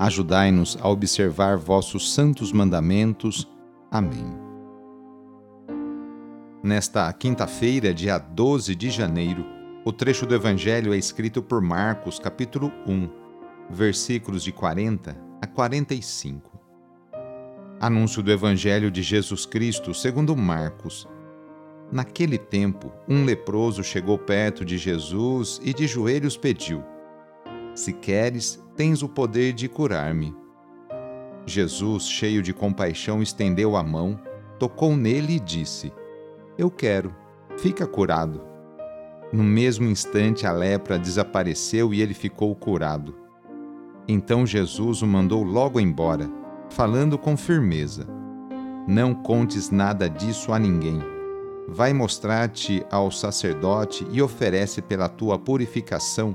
Ajudai-nos a observar vossos santos mandamentos. Amém. Nesta quinta-feira, dia 12 de janeiro, o trecho do Evangelho é escrito por Marcos, capítulo 1, versículos de 40 a 45. Anúncio do Evangelho de Jesus Cristo segundo Marcos. Naquele tempo, um leproso chegou perto de Jesus e de joelhos pediu: Se queres, tens o poder de curar-me. Jesus, cheio de compaixão, estendeu a mão, tocou nele e disse: Eu quero, fica curado. No mesmo instante, a lepra desapareceu e ele ficou curado. Então Jesus o mandou logo embora, falando com firmeza: Não contes nada disso a ninguém. Vai mostrar-te ao sacerdote e oferece pela tua purificação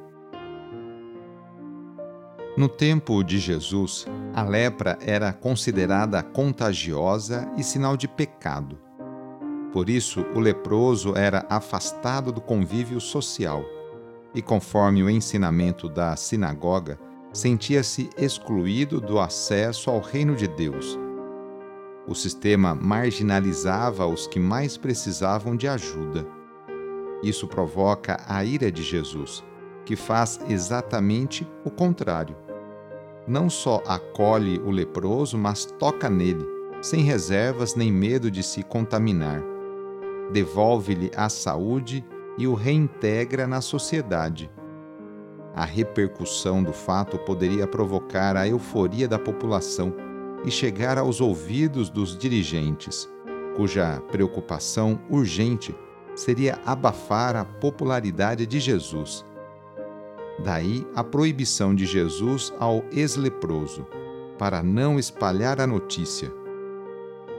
No tempo de Jesus, a lepra era considerada contagiosa e sinal de pecado. Por isso, o leproso era afastado do convívio social e, conforme o ensinamento da sinagoga, sentia-se excluído do acesso ao reino de Deus. O sistema marginalizava os que mais precisavam de ajuda. Isso provoca a ira de Jesus que faz exatamente o contrário. Não só acolhe o leproso, mas toca nele, sem reservas nem medo de se contaminar. Devolve-lhe a saúde e o reintegra na sociedade. A repercussão do fato poderia provocar a euforia da população e chegar aos ouvidos dos dirigentes, cuja preocupação urgente seria abafar a popularidade de Jesus Daí a proibição de Jesus ao ex-leproso, para não espalhar a notícia.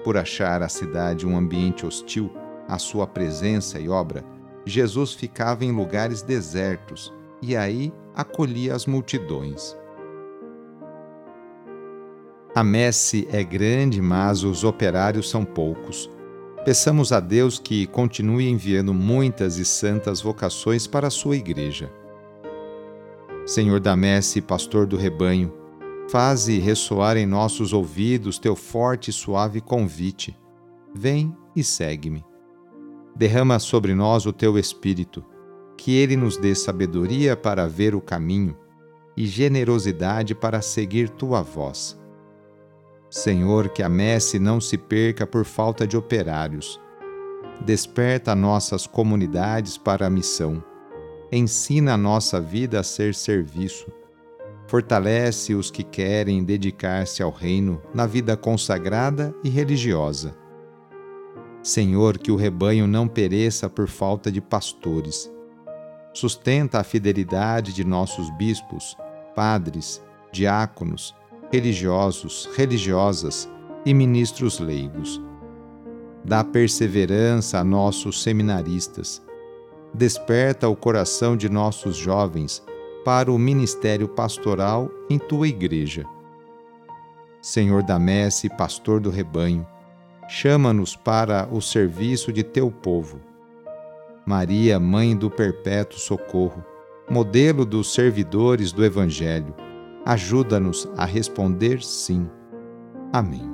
Por achar a cidade um ambiente hostil à sua presença e obra, Jesus ficava em lugares desertos e aí acolhia as multidões. A messe é grande, mas os operários são poucos. Peçamos a Deus que continue enviando muitas e santas vocações para a sua igreja. Senhor da messe, pastor do rebanho, faze ressoar em nossos ouvidos teu forte e suave convite. Vem e segue-me. Derrama sobre nós o teu espírito, que ele nos dê sabedoria para ver o caminho e generosidade para seguir tua voz. Senhor, que a messe não se perca por falta de operários. Desperta nossas comunidades para a missão ensina a nossa vida a ser serviço. Fortalece os que querem dedicar-se ao reino na vida consagrada e religiosa. Senhor, que o rebanho não pereça por falta de pastores. Sustenta a fidelidade de nossos bispos, padres, diáconos, religiosos, religiosas e ministros leigos. Dá perseverança a nossos seminaristas desperta o coração de nossos jovens para o ministério pastoral em tua igreja. Senhor da messe, pastor do rebanho, chama-nos para o serviço de teu povo. Maria, Mãe do Perpétuo Socorro, modelo dos servidores do Evangelho, ajuda-nos a responder sim. Amém.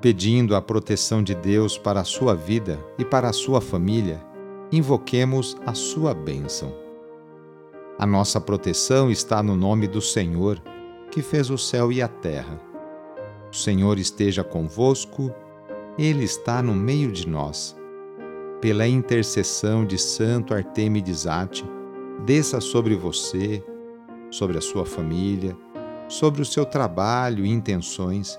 Pedindo a proteção de Deus para a sua vida e para a sua família, invoquemos a sua bênção. A nossa proteção está no nome do Senhor, que fez o céu e a terra. O Senhor esteja convosco, Ele está no meio de nós pela intercessão de Santo Artemides Ate, desça sobre você, sobre a sua família, sobre o seu trabalho e intenções,